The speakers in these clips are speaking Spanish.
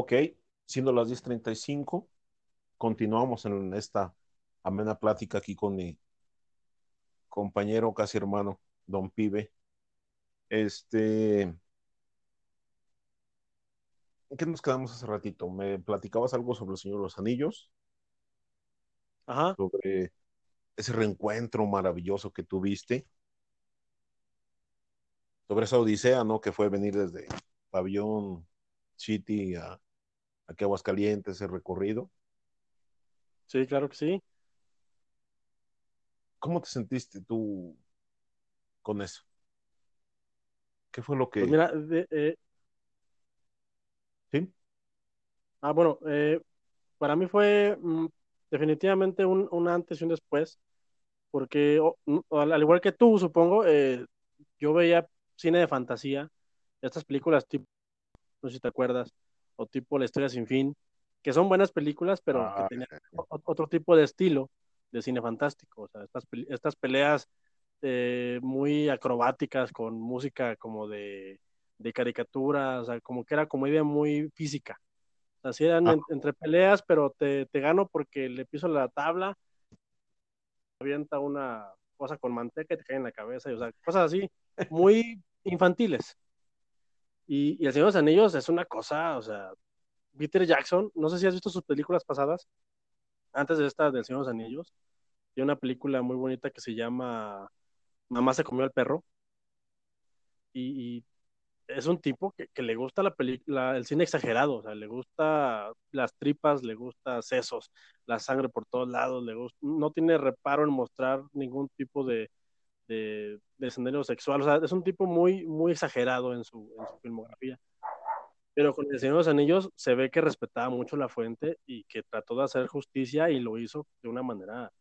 Ok, siendo las 10.35, continuamos en esta amena plática aquí con mi compañero, casi hermano, don Pibe. Este, ¿en qué nos quedamos hace ratito? Me platicabas algo sobre el Señor de los Anillos, Ajá. sobre ese reencuentro maravilloso que tuviste, sobre esa odisea, ¿no? Que fue venir desde Pabellón City a, a Aguascalientes, ese recorrido. Sí, claro que sí. ¿Cómo te sentiste tú con eso? ¿Qué fue lo que... Pues mira, de- eh, ¿Sí? ah, bueno, eh, para mí fue mm, definitivamente un, un antes y un después, porque mm, al, al igual que tú, supongo, eh, yo veía cine de fantasía, estas películas tipo, no sé si te acuerdas, o tipo La historia sin fin, que son buenas películas, pero que Ah, tenían otro tipo de estilo de cine fantástico, o sea, estas, estas peleas eh, muy acrobáticas con música como de, de caricatura, o sea, como que era comedia muy física. O sea, sí eran ah, en- entre peleas, pero te, te gano porque le piso la tabla, avienta una cosa con manteca y te cae en la cabeza, y, o sea, cosas así, muy infantiles. Y, y El Señor de los Anillos es una cosa, o sea, Peter Jackson, no sé si has visto sus películas pasadas, antes de esta del Señor de los Anillos, tiene una película muy bonita que se llama Mamá se comió al perro, y, es un tipo que, que le gusta la película, el cine exagerado, o sea, le gusta las tripas, le gusta sesos, la sangre por todos lados, le gusta, no tiene reparo en mostrar ningún tipo de, de, de sexual, o sea, es un tipo muy, muy exagerado en su, filmografía. Pero con El Señor de los Anillos se ve que respetaba mucho la fuente y que trató de hacer justicia y lo hizo de una manera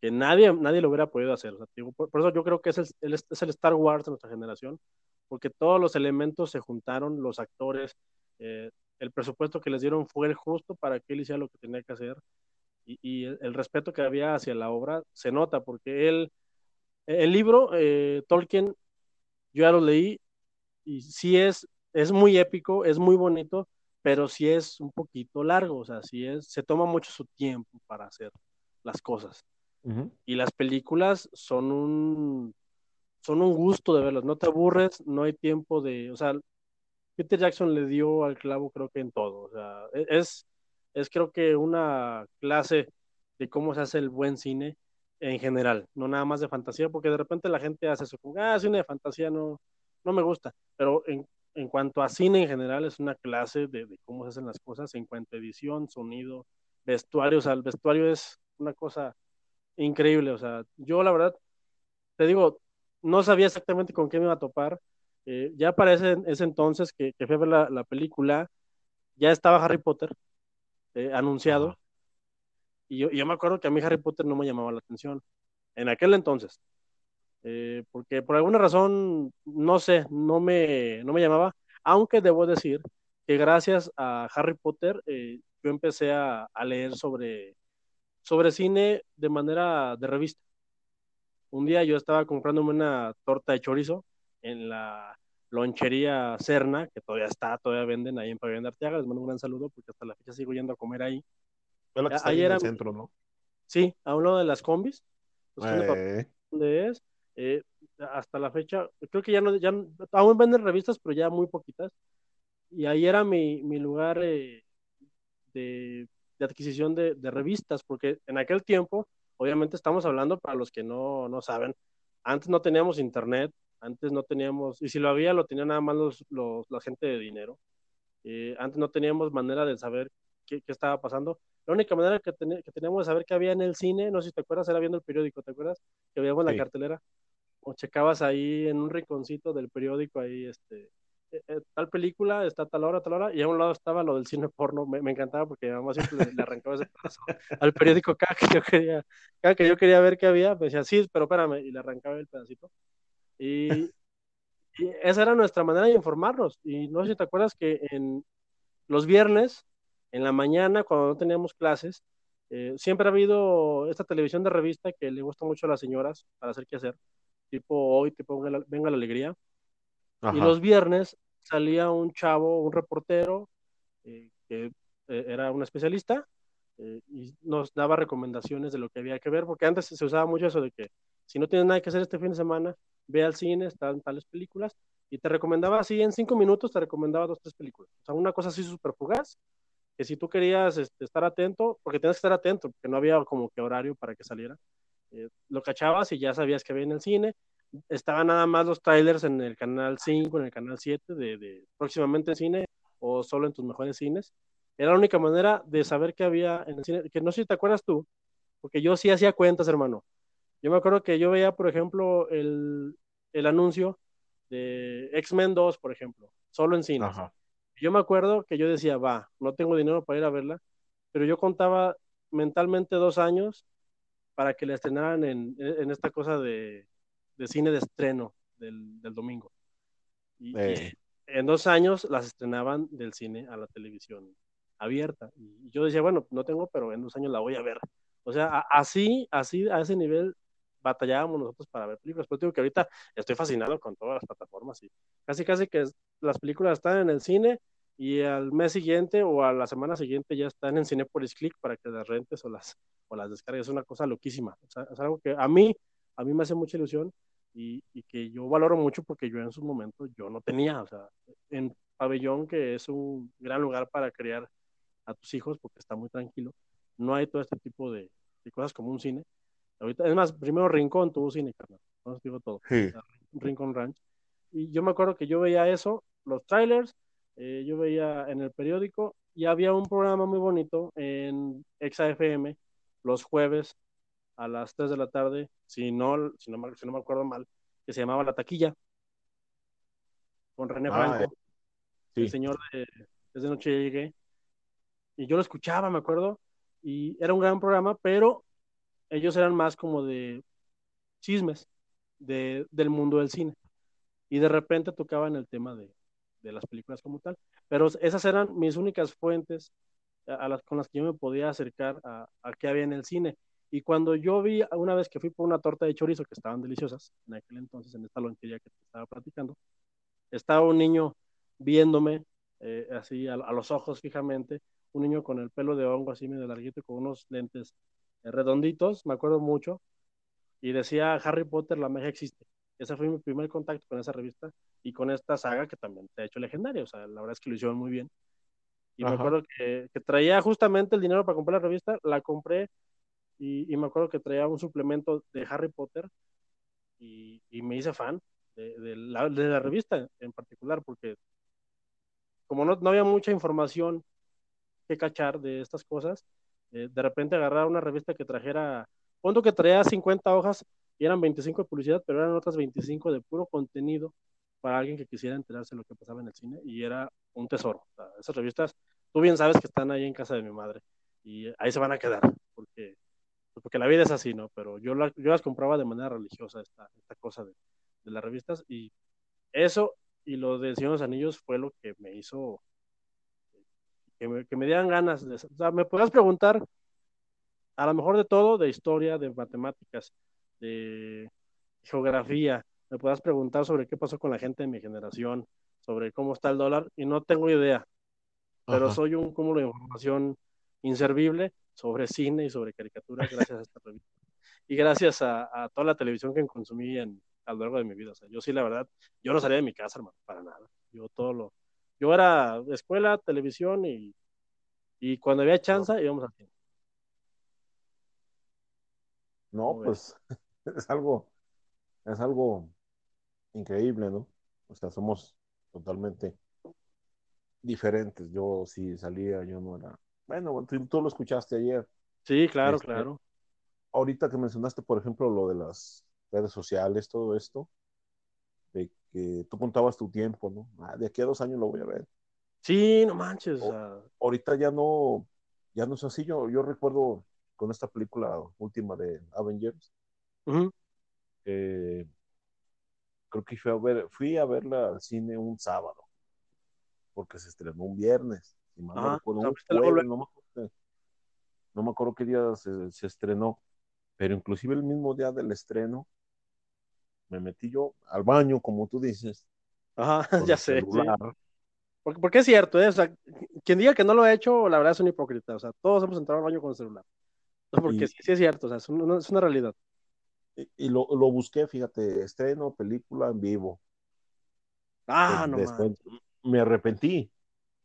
que nadie, nadie lo hubiera podido hacer. O sea, por, eso yo creo que es el, el, Star Wars de nuestra generación, porque todos los elementos se juntaron, los actores, eh, el presupuesto que les dieron fue el justo para que él hiciera lo que tenía que hacer y, el, respeto que había hacia la obra se nota, porque él, el libro, eh, Tolkien, yo ya lo leí y sí es, es muy épico, es muy bonito, pero sí es un poquito largo, o sea, sí es, se toma mucho su tiempo para hacer las cosas. Uh -huh. Y las películas son un, son un gusto de verlas, no te aburres, no hay tiempo de, o sea, Peter Jackson le dio al clavo creo que en todo, o sea, es, es creo que una clase de cómo se hace el buen cine en general, no nada más de fantasía, porque de repente la gente hace eso, como, ah, cine de fantasía no, no me gusta, pero en, en cuanto a cine en general es una clase de, de, cómo se hacen las cosas en cuanto a edición, sonido, vestuario, o sea, el vestuario es una cosa increíble, o sea, yo la verdad, te digo, no sabía exactamente con qué me iba a topar, eh, ya para ese, ese entonces que, que, fui a ver la, la, película, ya estaba Harry Potter eh, anunciado. Y yo, me acuerdo que a mí Harry Potter no me llamaba la atención, en aquel entonces, eh, porque por alguna razón, no sé, no me, no me llamaba, aunque debo decir que gracias a Harry Potter eh, yo empecé a, a, leer sobre, sobre cine de manera de revista. Un día yo estaba comprándome una torta de chorizo en la lonchería Cerna, que todavía está, todavía venden ahí en Pabellón de Arteaga, les mando un gran saludo porque hasta la fecha sigo yendo a comer ahí. Es la que está ahí en el centro, ¿no? Sí, a un lado de las combis. Eh. ¿Dónde es? Eh, hasta la fecha, creo que ya no, ya aún venden revistas, pero ya muy poquitas. Y ahí era mi, mi lugar eh, de, de, adquisición de, de, revistas, porque en aquel tiempo, obviamente estamos hablando para los que no, no saben, antes no teníamos internet, antes no teníamos, y si lo había, lo tenían nada más los, los, la gente de dinero. Eh, antes no teníamos manera de saber qué, qué estaba pasando. La única manera que, ten, que, teníamos de saber qué había en el cine, no sé si te acuerdas, era viendo el periódico, ¿te acuerdas? Que veíamos sí. la cartelera. O checabas ahí en un rinconcito del periódico, ahí, este, eh, tal película, está tal hora, tal hora, y a un lado estaba lo del cine porno. Me, me encantaba porque mi mamá siempre le, le, arrancaba ese pedazo al periódico cada que yo quería, cada que yo quería ver qué había, me decía, sí, pero espérame, y le arrancaba el pedacito. Y, y, esa era nuestra manera de informarnos. Y no sé si te acuerdas que en los viernes, en la mañana, cuando no teníamos clases, eh, siempre ha habido esta televisión de revista que le gusta mucho a las señoras para hacer qué hacer, tipo hoy, tipo Venga la, venga la Alegría. Ajá. Y los viernes salía un chavo, un reportero, que era un especialista y nos daba recomendaciones de lo que había que ver, porque antes se usaba mucho eso de que si no tienes nada que hacer este fin de semana, ve al cine, están tales películas, y te recomendaba así, en cinco minutos te recomendaba dos, tres películas. O sea, una cosa así súper fugaz, que si tú querías este, estar atento, porque tienes que estar atento, porque no había como que horario para que saliera, eh, lo cachabas y ya sabías que había en el cine. Estaban nada más los trailers en el canal 5, en el canal 7, de, próximamente en cine o solo en tus mejores cines. Era la única manera de saber que había en el cine, que no sé si te acuerdas tú, porque yo sí hacía cuentas, hermano. Yo me acuerdo que yo veía, por ejemplo, el, el anuncio de X-Men 2, por ejemplo, solo en cine. Yo me acuerdo que yo decía, va, no tengo dinero para ir a verla, pero yo contaba mentalmente dos años para que la estrenaran en, en esta cosa de, de, cine de estreno del, del domingo. Y, eh. en dos años las estrenaban del cine a la televisión abierta. Y yo decía, bueno, no tengo, pero en dos años la voy a ver. O sea, así, así, a ese nivel batallábamos nosotros para ver películas. Pero digo que ahorita estoy fascinado con todas las plataformas y casi, casi que las películas están en el cine y al mes siguiente o a la semana siguiente ya están en Cinepolis Click para que las rentes o las, o las descargues. Es una cosa loquísima. O sea, es algo que a mí, a mí me hace mucha ilusión y, y, que yo valoro mucho porque yo en su momento yo no tenía. O sea, en Pabellón, que es un gran lugar para criar a tus hijos porque está muy tranquilo, no hay todo este tipo de, de cosas como un cine Ahorita, es más, primero Rincón tuvo cine, carnal. No digo todo. Rincón Ranch. Y yo me acuerdo que yo veía eso, los trailers, eh, yo veía en el periódico y había un programa muy bonito en ExaFM los jueves a las 3 de la tarde, si no, si no, si no me acuerdo mal, que se llamaba La Taquilla, con René ah, Franco, eh. el señor de Desde Noche llegué. Y yo lo escuchaba, me acuerdo, y era un gran programa, pero ellos eran más como de chismes de, del mundo del cine. Y de repente tocaban el tema de, de las películas como tal. Pero esas eran mis únicas fuentes con las que yo me podía acercar a, a qué había en el cine. Y cuando yo vi, una vez que fui por una torta de chorizo, que estaban deliciosas, en aquel entonces, en esta lonchería que te estaba platicando, estaba un niño viéndome, eh, así a, a, los ojos fijamente, un niño con el pelo de hongo así medio larguito, con unos lentes redonditos, me acuerdo mucho, y decía Harry Potter, la magia existe. Ese fue mi primer contacto con esa revista y con esta saga que también te ha hecho legendaria, o sea, la verdad es que lo hicieron muy bien. Y me acuerdo que, traía justamente el dinero para comprar la revista, la compré y, me acuerdo que traía un suplemento de Harry Potter y, me hice fan de, la, de, la, revista en particular, porque como no, no había mucha información que cachar de estas cosas, eh, de repente agarrar una revista que trajera, punto que traía 50 hojas y eran 25 de publicidad, pero eran otras 25 de puro contenido para alguien que quisiera enterarse de lo que pasaba en el cine y era un tesoro. esas revistas, tú bien sabes que están ahí en casa de mi madre y ahí se van a quedar porque, porque la vida es así, ¿no? Pero yo, yo las compraba de manera religiosa, esta, esta cosa de, de las revistas y eso y lo de Señor de los Anillos fue lo que me hizo que me, dieran ganas de... O sea, me podrás preguntar, a lo mejor de todo, de historia, de matemáticas, de geografía, me podrás preguntar sobre qué pasó con la gente de mi generación, sobre cómo está el dólar, y no tengo idea, pero soy un cúmulo de información inservible sobre cine y sobre caricaturas gracias a esta revista. Y gracias a, toda la televisión que consumí en, a lo largo de mi vida. O sea, yo sí, la verdad, yo no salía de mi casa, hermano, para nada. Yo todo lo, yo era escuela, televisión y, y cuando había chance íbamos al cine. No, pues es algo, es algo increíble, ¿no? O sea, somos totalmente diferentes. Yo sí salía, yo no era. Bueno, tú, lo escuchaste ayer. Sí, claro, este, claro. Ahorita que mencionaste, por ejemplo, lo de las redes sociales, todo esto, que tú contabas tu tiempo, ¿no? Ah, de aquí a dos años lo voy a ver. Sí, no manches. ahorita ya no, ya no es así. Yo, yo recuerdo con esta película última de Avengers, creo que fui a, ver, fui a verla al cine un sábado, porque se estrenó un viernes. no, me acuerdo, qué día se, se estrenó, pero inclusive el mismo día del estreno, me metí yo al baño, como tú dices. Ajá, ya sé. Porque, porque, es cierto, ¿eh? quien diga que no lo ha hecho, la verdad es un hipócrita. O sea, todos hemos entrado al baño con el celular. Porque Y- sí, sí es cierto, o sea, es una, es una realidad. Y, y lo, lo busqué, fíjate, estreno, película en vivo. Ah, Pues, no después me arrepentí,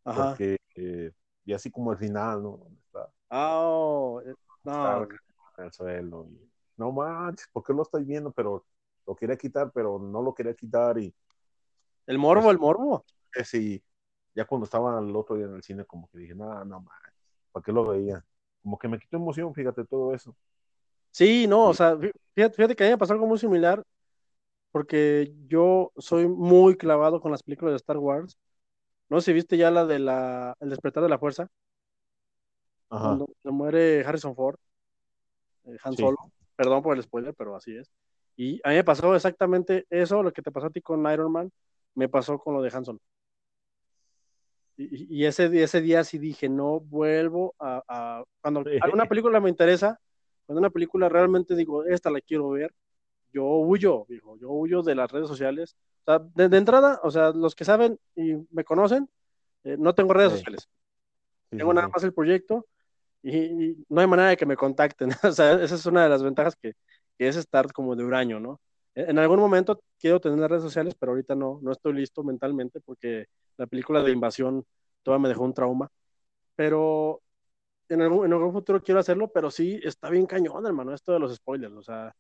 Ajá. porque eh, y así como al final, ¿no? Está, Ah, oh, eh, no, está en el suelo. y, no manches, ¿por qué lo estoy viendo? Pero lo quería quitar, pero no lo quería quitar. Y el morbo, el morbo. ese, y ya cuando estaba el otro día en el cine, como que dije, no, no manches, ¿para qué lo veía? Como que me quitó emoción, fíjate, todo eso. Sí, no, o Sí. sea, fí- fíjate, fíjate que a mí me pasó algo muy similar, porque yo soy muy clavado con las películas de Star Wars. No sé si viste ya la de la El despertar de la fuerza, Ajá. cuando se muere Harrison Ford, eh, Han Sí. Solo. Perdón por el spoiler, pero así es. Y a mí me pasó exactamente eso, lo que te pasó a ti con Iron Man, me pasó con lo de Han Solo. Y, y ese, ese día sí dije, no vuelvo a... a- Cuando alguna película me interesa, cuando una película realmente digo, esta la quiero ver, yo huyo, dijo, yo huyo de las redes sociales. O sea, de, de entrada, o sea, los que saben y me conocen, eh, no tengo redes Sí. sociales. Sí, Tengo sí, nada más el proyecto y, y no hay manera de que me contacten. O sea, esa es una de las ventajas que, que es estar como de huraño, ¿no? En en algún momento quiero tener las redes sociales, pero ahorita no, no estoy listo mentalmente porque la película de invasión todavía me dejó un trauma. Pero en algún, en algún futuro quiero hacerlo, pero sí está bien cañón, hermano, esto de los spoilers. O sea,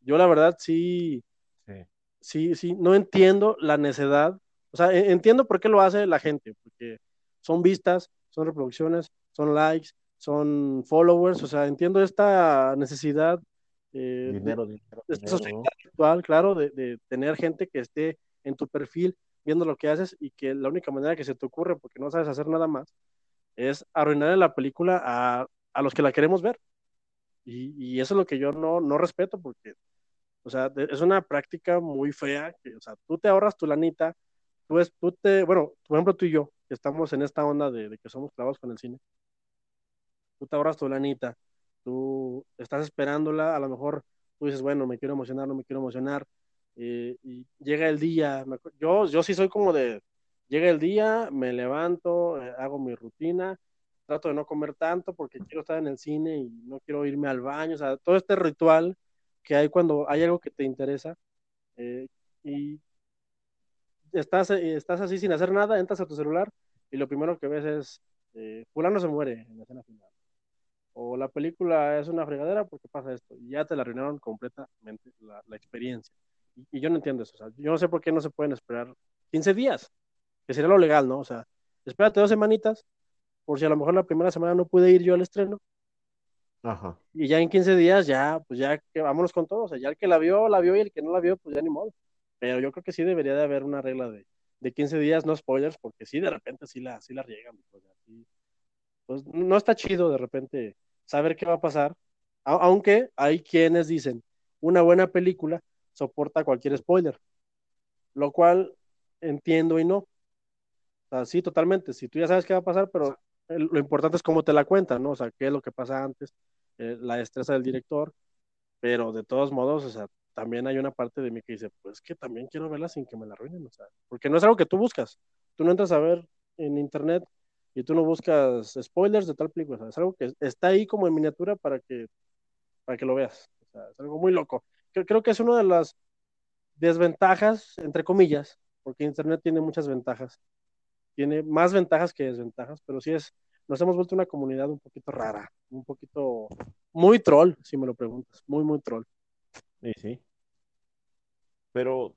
yo la verdad sí, Sí. sí, sí, no entiendo la necedad. O sea, e- entiendo por qué lo hace la gente, porque son vistas, son reproducciones, son likes, son followers. O sea, entiendo esta necesidad eh, Dinero, dinero, esta dinero, sociedad ¿no? virtual, claro, de, de tener gente que esté en tu perfil viendo lo que haces y que la única manera que se te ocurre, porque no sabes hacer nada más, es arruinarle la película a, a los que la queremos ver. Y, y eso es lo que yo no, no respeto, porque, o sea, de- es una práctica muy fea, que, o sea, tú te ahorras tu lanita, tú, es, tú te, bueno, por ejemplo, tú y yo, que estamos en esta onda de, de que somos clavados con el cine, tú te ahorras tu lanita, tú estás esperándola, a lo mejor tú dices, bueno, me quiero emocionar, no me quiero emocionar, eh, y llega el día, yo, yo sí soy como de, llega el día, me levanto, eh, hago mi rutina, trato de no comer tanto porque quiero estar en el cine y no quiero irme al baño, o sea, todo este ritual que hay cuando hay algo que te interesa eh, y estás, estás así sin hacer nada, entras a tu celular y lo primero que ves es, fulano se muere en la escena final. O la película es una fregadera porque pasa esto. Y ya te la arruinaron completamente la, la experiencia. Y, y yo no entiendo eso. O sea, yo no sé por qué no se pueden esperar 15 días, que sería lo legal, ¿no? O sea, espérate dos semanitas, por si a lo mejor la primera semana no pude ir yo al estreno, Ajá. y ya en 15 días, ya, pues ya que vámonos con todo. O sea, ya el que la vio, la vio, y el que no la vio, pues ya ni modo. Pero yo creo que sí debería de haber una regla de, de 15 días, no spoilers, porque sí, de repente sí la, sí la riegan. Pues, así, pues no está chido de repente saber qué va a pasar, aunque hay quienes dicen, una buena película soporta cualquier spoiler, lo cual entiendo y no. O sea, sí, totalmente. Si tú ya sabes qué va a pasar, pero lo importante es cómo te la cuentan, ¿no? O sea, qué es lo que pasa antes, eh, la destreza del director, pero de todos modos, también hay una parte de mí que dice, pues que también quiero verla sin que me la arruinen, o sea, porque no es algo que tú buscas. Tú no entras a ver en internet y tú no buscas spoilers de tal película, o sea, es algo que está ahí como en miniatura para que, para que lo veas. Es algo muy loco. Creo, creo que es una de las desventajas, entre comillas, porque internet tiene muchas ventajas. Tiene más ventajas que desventajas, pero sí es, nos hemos vuelto una comunidad un poquito rara, un poquito, muy troll, si me lo preguntas, muy, muy troll. Sí, sí. Pero,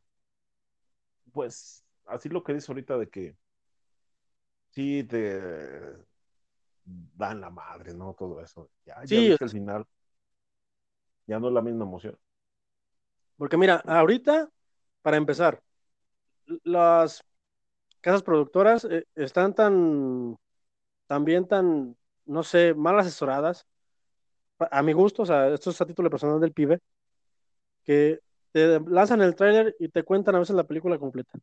pues, así lo que dices ahorita de que sí te dan la madre, ¿no? Todo eso. Ya, ya Sí, el final. Ya no es la misma emoción. Porque mira, ahorita, para empezar, las casas productoras eh, están tan, también tan, no sé, mal asesoradas, a mi gusto, o sea, esto es a título personal del pibe, que te lanzan el tráiler y te cuentan a veces la película completa.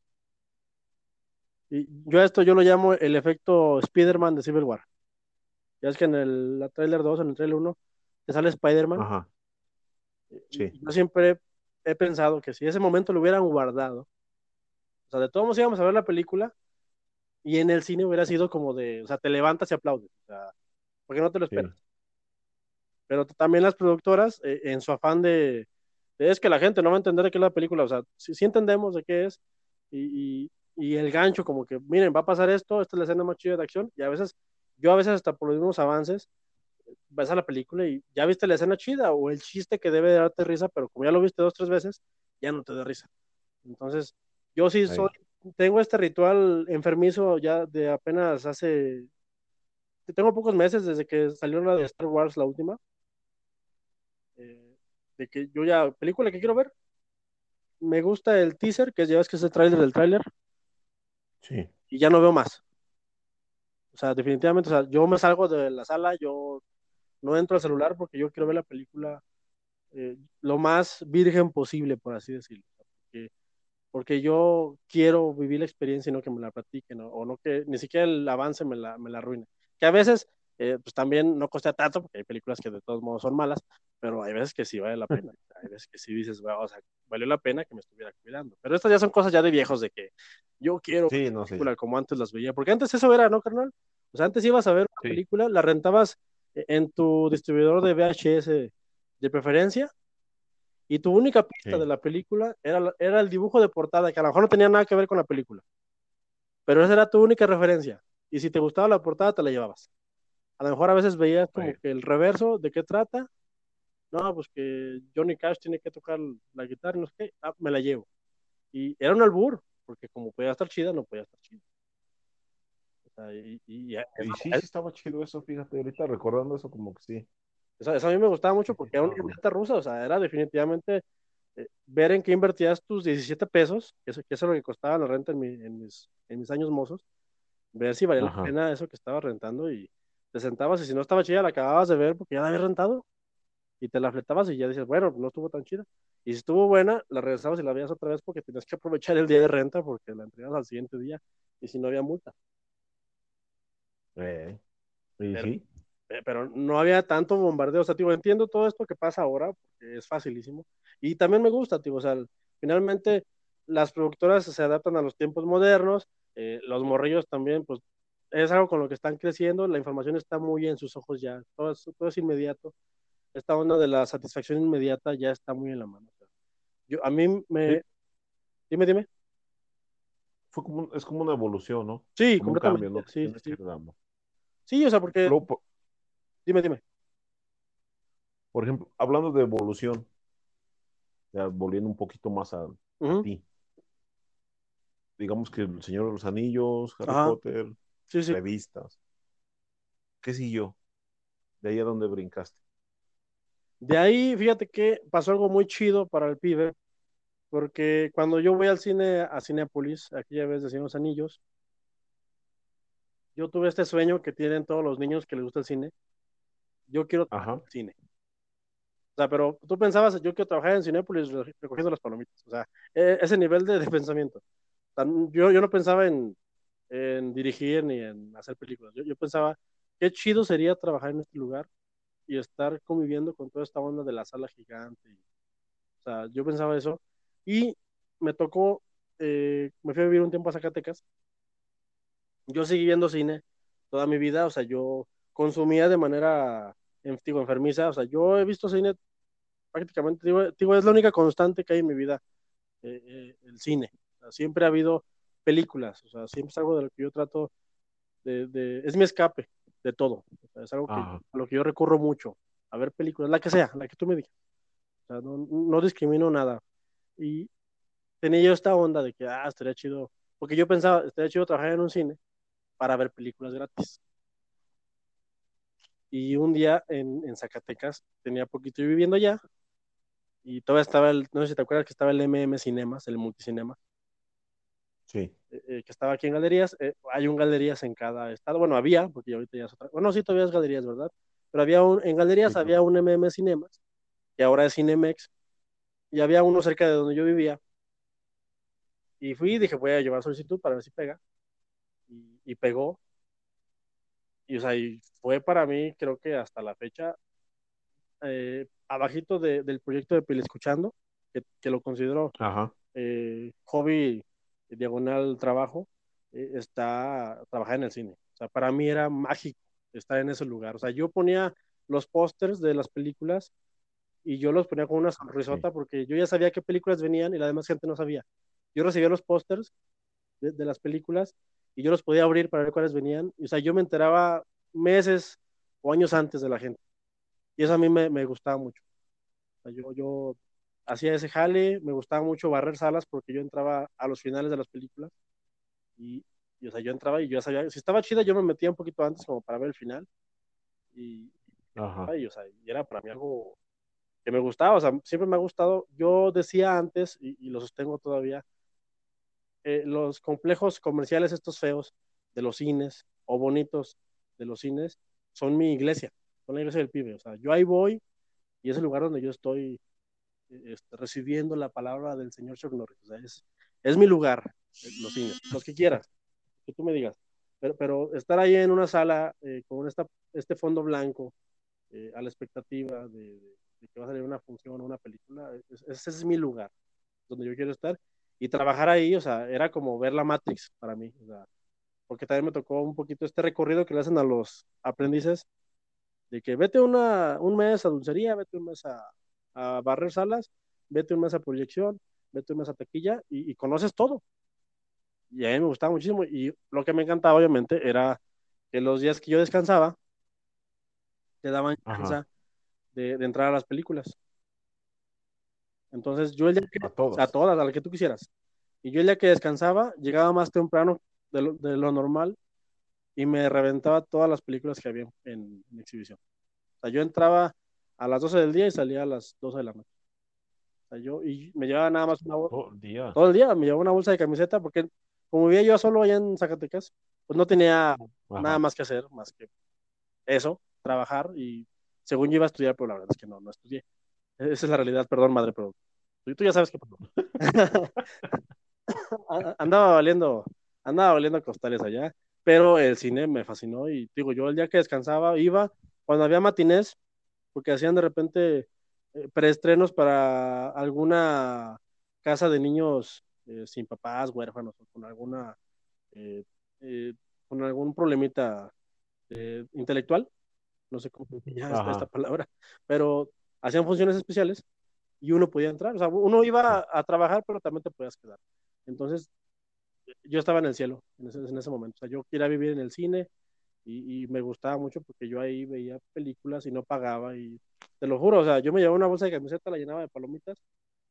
Y yo a esto yo lo llamo el efecto Spider-Man de Civil War. Ya es que en el la tráiler 2, en el tráiler 1, te sale Spider-Man. Sí. Yo siempre he pensado que si ese momento lo hubieran guardado, o sea, de todos modos íbamos a ver la película, Y en el cine hubiera sido como de, o sea, te levantas y aplaudes, o sea, porque no te lo esperas. Pero también las productoras, eh, en su afán de, es que la gente no va a entender de qué es la película, o sea, sí, entendemos de qué es, y, y, el gancho como que, miren, va a pasar esto, esta es la escena más chida de acción, y a veces, yo a veces hasta por los mismos avances, ves a la película y ya viste la escena chida o el chiste que debe darte risa, pero como ya lo viste dos, tres veces, ya no te da risa. Entonces, yo sí soy, tengo este ritual enfermizo ya de apenas hace, tengo pocos meses desde que salió la de Star Wars, la última, eh, de que yo ya, película que quiero ver, me gusta el teaser, que ya ves que es el trailer del trailer. Sí. Y ya no veo más. O sea, definitivamente, o sea, yo me salgo de la sala, yo no entro al celular porque yo quiero ver la película eh, lo más virgen posible, por así decirlo. Porque, porque, yo quiero vivir la experiencia y no que me la platiquen, o no que ni siquiera el avance me la, me la arruine. Que a veces, eh, pues también no costa tanto, porque hay películas que de todos modos son malas, pero hay veces que sí vale la pena. Hay veces que sí dices, bueno, o sea, valió la pena que me estuviera cuidando. Pero estas ya son cosas ya de viejos, de que yo quiero sí, no, película como antes las veía. Porque antes eso era, ¿no, carnal? O sea, antes ibas a ver una película, la rentabas en tu distribuidor de VHS de preferencia y tu única pista de la película era, era el dibujo de portada, que a lo mejor no tenía nada que ver con la película. Pero esa era tu única referencia. Y si te gustaba la portada, te la llevabas. A lo mejor a veces veías como que el reverso, ¿de qué trata? No, pues que Johnny Cash tiene que tocar la guitarra, no sé qué, ah, me la llevo. Y era un albur, porque como podía estar chida, no podía estar chida y, y, sí, estaba chido eso, fíjate, ahorita recordando eso como que sí. Eso, a mí me gustaba mucho porque era una renta rusa, o sea, era definitivamente eh, ver en qué invertías tus 17 pesos, que eso, que es lo que costaba la renta en, mis, en mis años mozos, ver si valía la pena eso que estaba rentando y te sentabas y si no estaba chida la acababas de ver porque ya la había rentado y te la fletabas y ya dices, bueno, no estuvo tan chida. Y si estuvo buena, la regresabas y la veías otra vez porque tenías que aprovechar el día de renta porque la entregabas al siguiente día y si no había multa. Eh, eh, pero, no había tanto bombardeo. O sea, tío, entiendo todo esto que pasa ahora, porque es facilísimo. Y también me gusta, tío, o sea, finalmente las productoras se adaptan a los tiempos modernos, eh, los morrillos también, pues es algo con lo que están creciendo, la información está muy en sus ojos ya, todo es, todo es inmediato. Esta onda de la satisfacción inmediata ya está muy en la mano. yo, a mí me... Dime, dime. Fue como, es como una evolución, ¿no? Sí, como un cambio, ¿no? Sí, sí. Sí, o sea, porque. dime, dime. Por ejemplo, hablando de evolución, ya volviendo un poquito más a, ti. Digamos que El Señor de los Anillos, Harry Potter, revistas. ¿Qué siguió? De ahí a dónde brincaste. De ahí, fíjate que pasó algo muy chido para el pibe, porque cuando yo voy al cine, a Cinepolis, aquella vez de Señor de los Anillos, yo tuve este sueño que tienen todos los niños que les gusta el cine. Yo quiero trabajar en cine. O sea, pero tú pensabas, yo quiero trabajar en Cinepolis recogiendo las palomitas. O sea, e, ese nivel de, pensamiento. yo, yo no pensaba en, en, dirigir ni en hacer películas. Yo, yo pensaba, qué chido sería trabajar en este lugar y estar conviviendo con toda esta onda de la sala gigante. o sea, yo pensaba eso. Y me tocó, eh, me fui a vivir un tiempo a Zacatecas yo seguí viendo cine toda mi vida, o sea, yo consumía de manera, digo, enfermiza, o sea, yo he visto cine prácticamente, digo, es la única constante que hay en mi vida, eh, eh, el cine. siempre ha habido películas, o sea, siempre es algo de lo que yo trato de, es mi escape de todo, es algo a lo que yo recurro mucho, a ver películas, la que sea, la que tú me digas. O sea, no, no discrimino nada. Y tenía yo esta onda de que, ah, estaría chido, porque yo pensaba, estaría chido trabajar en un cine para ver películas gratis. Y un día en, en Zacatecas, tenía poquito viviendo allá, y todavía estaba el, no sé si te acuerdas que estaba el MM Cinemas, el multicinema. Sí. Eh, eh, que estaba aquí en galerías. Eh, hay un galerías en cada estado. Bueno, había, porque ahorita ya es otra. Bueno, sí, todavía es galerías, ¿verdad? Pero había un, en galerías había un MM Cinemas, que ahora es Cinemex, y había uno cerca de donde yo vivía. Y fui y dije, voy a llevar solicitud para ver si pega y, pegó. Y, o sea, y fue para mí, creo que hasta la fecha, eh, abajito del proyecto de Pile Escuchando, que, que lo considero eh, hobby diagonal trabajo, eh, está trabajar en el cine. O sea, para mí era mágico estar en ese lugar. O sea, yo ponía los pósters de las películas y yo los ponía con una sonrisota porque yo ya sabía qué películas venían y la demás gente no sabía. Yo recibía los pósters de, las películas y yo los podía abrir para ver cuáles venían. o sea, yo me enteraba meses o años antes de la gente. Y eso a mí me, me gustaba mucho. O sea, yo, yo hacía ese jale, me gustaba mucho barrer salas porque yo entraba a los finales de las películas y, o sea, yo entraba y yo ya sabía, si estaba chida yo me metía un poquito antes como para ver el final y, y, o sea, y era para mí algo que me gustaba, o sea, siempre me ha gustado, yo decía antes y, y lo sostengo todavía, eh, los complejos comerciales estos feos de los cines o bonitos de los cines son mi iglesia, son la iglesia del pibe, o sea, yo ahí voy y es el lugar donde yo estoy este, recibiendo la palabra del señor Chuck es, es mi lugar, eh, los cines, los que quieras, que tú me digas. Pero, pero estar ahí en una sala eh, con esta, este fondo blanco, eh, a la expectativa de, que va a salir una función o una película, ese es mi lugar, donde yo quiero estar. Y trabajar ahí, o sea, era como ver la Matrix para mí. O sea, porque también me tocó un poquito este recorrido que le hacen a los aprendices, de que vete una, un mes a dulcería, vete un mes a, a barrer salas, vete un mes a proyección, vete un mes a taquilla y, conoces todo. Y a mí me gustaba muchísimo. Y lo que me encantaba, obviamente, era que los días que yo descansaba, te daban chance de, de, entrar a las películas. Entonces, yo el día que, a, todas. a todas, a las que tú quisieras. Y yo el día que descansaba, llegaba más temprano de lo, de lo normal y me reventaba todas las películas que había en, en exhibición. O sea, yo entraba a las 12 del día y salía a las 12 de la noche. O sea, yo, y me llevaba nada más una bolsa. Todo el día. Todo el día, me llevaba una bolsa de camiseta porque como vivía yo solo allá en Zacatecas, pues no tenía nada más que hacer, más que eso, trabajar y según yo iba a estudiar, pero la verdad es que no, no estudié. Esa es la realidad, perdón, madre, pero tú, ya sabes qué pasó. andaba valiendo, andaba valiendo costales allá, pero el cine me fascinó y digo, yo el día que descansaba iba, cuando había matinés, porque hacían de repente eh, preestrenos para alguna casa de niños eh, sin papás, huérfanos, o con alguna eh, con algún problemita intelectual, no sé cómo se llama esta palabra, pero hacían funciones especiales y uno podía entrar, o sea, uno iba a, a trabajar, pero también te podías quedar. Entonces, yo estaba en el cielo en ese, en ese momento, o sea, yo quería vivir en el cine, y, me gustaba mucho porque yo ahí veía películas y no pagaba y te lo juro, o sea, yo me llevaba una bolsa de camiseta, la llenaba de palomitas,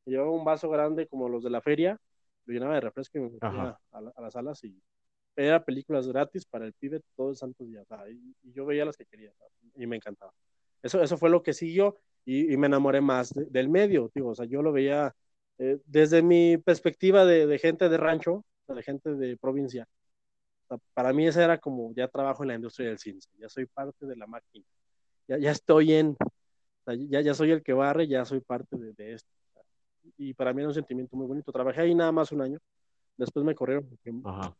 me llevaba un vaso grande como los de la feria, lo llenaba de refresco y me metía a, las salas y era películas gratis para el pibe todo el santo día, sea, y, yo veía las que quería y me encantaba. Eso, eso fue lo que siguió y, me enamoré más del medio, digo, o sea, yo lo veía eh, desde mi perspectiva de, de gente de rancho, de gente de provincia, para mí ese era como ya trabajo en la industria del cine, ya soy parte de la máquina, ya, ya estoy en, ya, ya soy el que barre, ya soy parte de, de esto. Y para mí era un sentimiento muy bonito. Trabajé ahí nada más un año, después me corrieron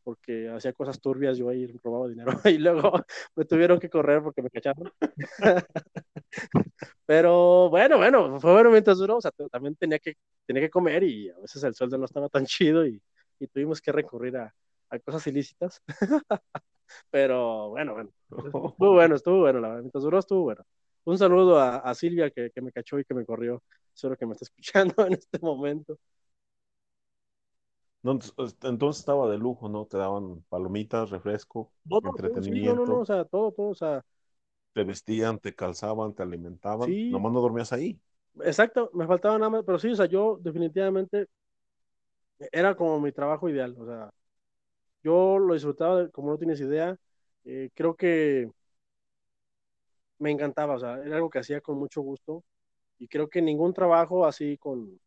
porque, hacía cosas turbias, yo ahí robaba dinero y luego me tuvieron que correr porque me cacharon. Pero bueno, bueno, fue bueno mientras duró, o sea, también tenía que, tenía que comer y a veces el sueldo no estaba tan chido y, y tuvimos que recurrir a, hay cosas ilícitas. Pero bueno, bueno, estuvo bueno, estuvo bueno, la verdad, mientras duró estuvo bueno. Un saludo a, Silvia que, que, me cachó y que me corrió. Espero que me esté escuchando en este momento. entonces estaba de lujo, ¿no? Te daban palomitas, refresco, entretenimiento. no, no, no, o sea, todo, todo, o sea. Te vestían, te calzaban, te alimentaban. Sí. Nomás no dormías ahí. Exacto, me faltaba nada más, pero sí, o sea, yo definitivamente era como mi trabajo ideal, o sea, yo lo disfrutaba como no tienes idea. Eh, creo que me encantaba, o sea, era algo que hacía con mucho gusto y creo que ningún trabajo así con,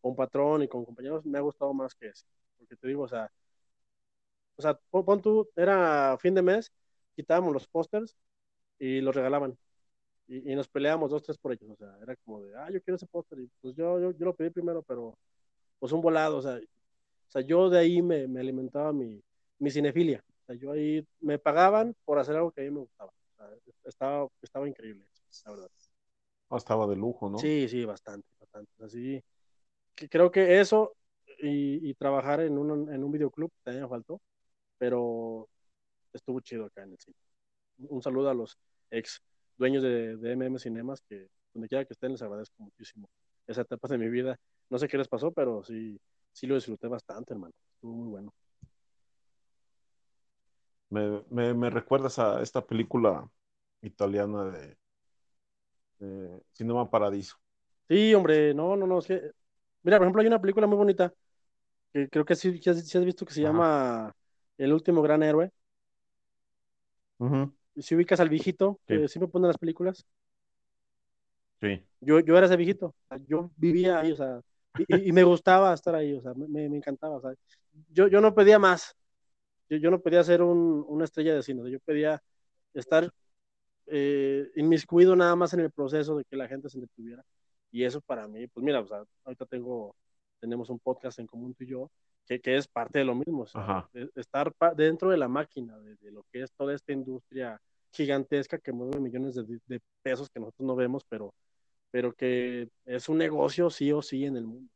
con patrón y con compañeros me ha gustado más que ese. Porque te digo, o sea, o sea, pon, tú, era fin de mes, quitábamos los pósters y los regalaban. Y, nos peleábamos dos, tres por ellos. O sea, era como de, ah, yo quiero ese póster. Y pues yo, yo, yo, lo pedí primero, pero pues un volado. O sea, o sea yo de ahí me, me alimentaba mi, mi cinefilia. O sea, yo ahí me pagaban por hacer algo que a mí me gustaba. estaba, estaba increíble, la verdad. Ah, estaba de lujo, ¿no? Sí, sí, bastante, bastante. Así que creo que eso y, y trabajar en un, en un videoclub también me faltó. pero estuvo chido acá en el cine. Un saludo a los ex dueños de, de MM Cinemas, que donde quiera que estén les agradezco muchísimo esa etapa de mi vida. No sé qué les pasó, pero sí, sí lo disfruté bastante, hermano. Estuvo muy bueno. Me, me, me recuerdas a esta película italiana de, de Cinema Paradiso. Sí, hombre, no, no, no. Es que, mira, por ejemplo, hay una película muy bonita que creo que sí, sí has, visto que se Ajá. llama El último gran héroe. Si ubicas al viejito Sí. que siempre pone en las películas, Sí. yo, yo era ese viejito. Yo vivía ahí, o sea, y, y- me gustaba estar ahí, o sea, me, me- me encantaba. O sea, yo, yo no pedía más. Yo, yo no pedía ser un- una estrella de cine. Yo pedía estar eh, inmiscuido nada más en el proceso de que la gente se entretuviera. Y eso para mí, pues mira, o sea, ahorita tengo, tenemos un podcast en común tú y yo, que, que es parte de lo mismo, o sea, Ajá. de- estar dentro de la máquina, de, de lo que es toda esta industria gigantesca que mueve millones de, de pesos que nosotros no vemos, pero, pero que es un negocio sí o sí en el mundo.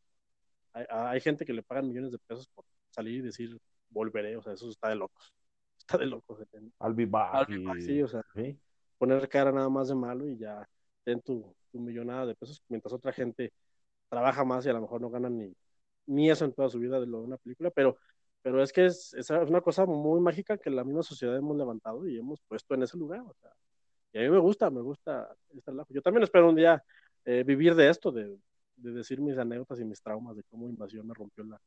Hay, hay gente que le pagan millones de pesos por salir y decir, volveré, o sea, eso está de locos. Está de locos. I'll be back. I'll be back, y- sí, o sea, sí. poner cara nada más de malo y ya ten tu, tu millonada de pesos, mientras otra gente trabaja más y a lo mejor no ganan ni, ni eso en toda su vida de lo de una película, pero, pero es que es, es una cosa muy mágica que la misma sociedad hemos levantado y hemos puesto en ese lugar. O sea, y a mí me gusta, me gusta este relajo. Yo también espero un día eh, vivir de esto, de, de decir mis anécdotas y mis traumas de cómo Invasión me rompió la,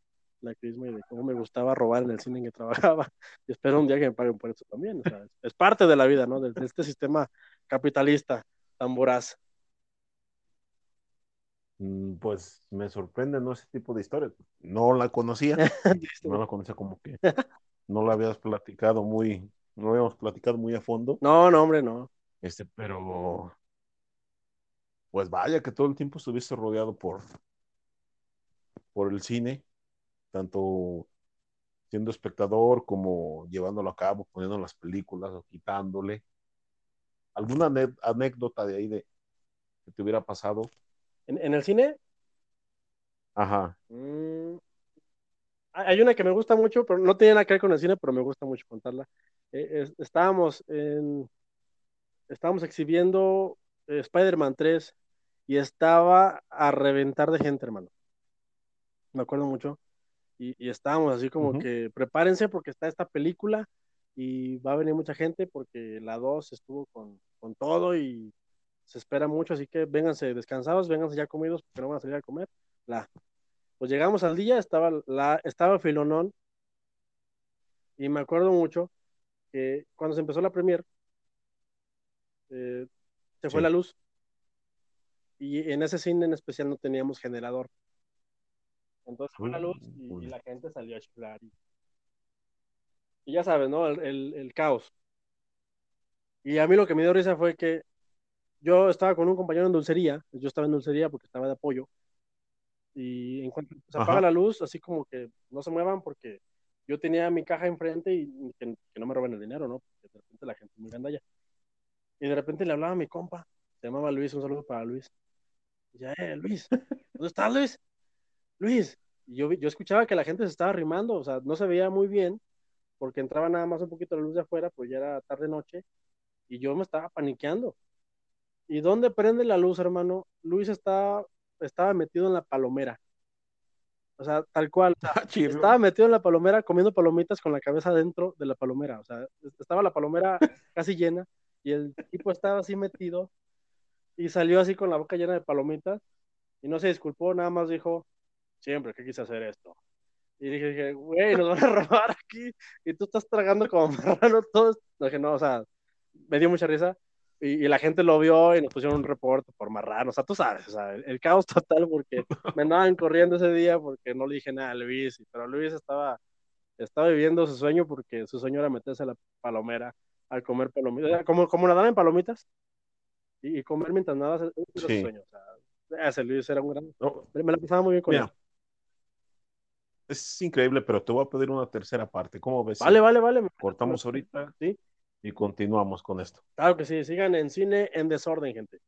la crisma y de cómo me gustaba robar en el cine en que trabajaba. Y espero un día que me paguen por eso también. O sea, es, parte de la vida, ¿no? De, de este sistema capitalista tan voraz. Mm, Pues me sorprende, ¿no? Ese tipo de historia. No la conocía. no la conocía como que no la habías platicado muy, no habíamos platicado muy a fondo. No, no, hombre, no. Este, pero pues vaya que todo el tiempo estuviste rodeado por, por el cine, tanto siendo espectador como llevándolo a cabo, poniendo las películas o quitándole. ¿Alguna anécdota de ahí de que te hubiera pasado? ¿En, en el cine? Ajá, mm, hay hay una que me gusta mucho, pero no tiene nada que ver con el cine, pero me gusta mucho contarla. Eh, es- estábamos en, estábamos exhibiendo eh, Spider-Man 3 y estaba a reventar de gente, hermano. Me acuerdo mucho. Y, y estábamos así como que prepárense porque está esta película y va a venir mucha gente porque la 2 estuvo con, con todo y se espera mucho, así que vénganse descansados, vénganse ya comidos porque no van a salir a comer. La. Pues llegamos al día, estaba, la, estaba Filonón y me acuerdo mucho que cuando se empezó la premier eh, se fue la luz y en ese cine en especial no teníamos generador. Entonces fue la luz y, la gente salió a chiflar. Y, y ya sabes, ¿no? El, el- el caos. Y a mí lo que me dio risa fue que yo estaba con un compañero en dulcería, yo estaba en dulcería porque estaba de apoyo, y en cuanto se apaga Ajá. la luz, así como que no se muevan porque yo tenía mi caja enfrente y que, que no me roben el dinero, ¿no? Porque de repente la gente muy gandalla. Y de repente le hablaba a mi compa, se llamaba Luis, un saludo para Luis. Y ya, eh, Luis, ¿dónde estás, Luis? Luis. Yo, yo escuchaba que la gente se estaba arrimando, o sea, no se veía muy bien, porque entraba nada más un poquito la luz de afuera, pues ya era tarde-noche, y yo me estaba paniqueando. ¿Y dónde prende la luz, hermano? Luis está, estaba metido en la palomera. O sea, tal cual. Ah, estaba metido en la palomera comiendo palomitas con la cabeza dentro de la palomera. O sea, estaba la palomera casi llena y el tipo estaba así metido y salió así con la boca llena de palomitas y no se disculpó, nada más dijo, siempre que quise hacer esto. Y dije, dije, güey, nos van a robar aquí y tú estás tragando como marrano todo. esto". Dije, no, o sea, me dio mucha risa y, y la gente lo vio y nos pusieron un reporte por marrano. O sea, tú sabes, o sea, el, el caos total porque me andaban corriendo ese día porque no le dije nada a Luis, pero Luis estaba, estaba viviendo su sueñño porque su sueño era meterse a la palomera al comer palomitas, como, como nadar en palomitas y, y comer mientras nadas, ese era su Sí. sueño. O sea, ese Luis era un gran... No, Me la pasaba muy bien con él. Es increíble, pero te voy a pedir una tercera parte. ¿Cómo ves? Vale, vale, vale. Cortamos ahorita Sí, y continuamos con esto. claro que sí. Sigan en cine en desorden, gente.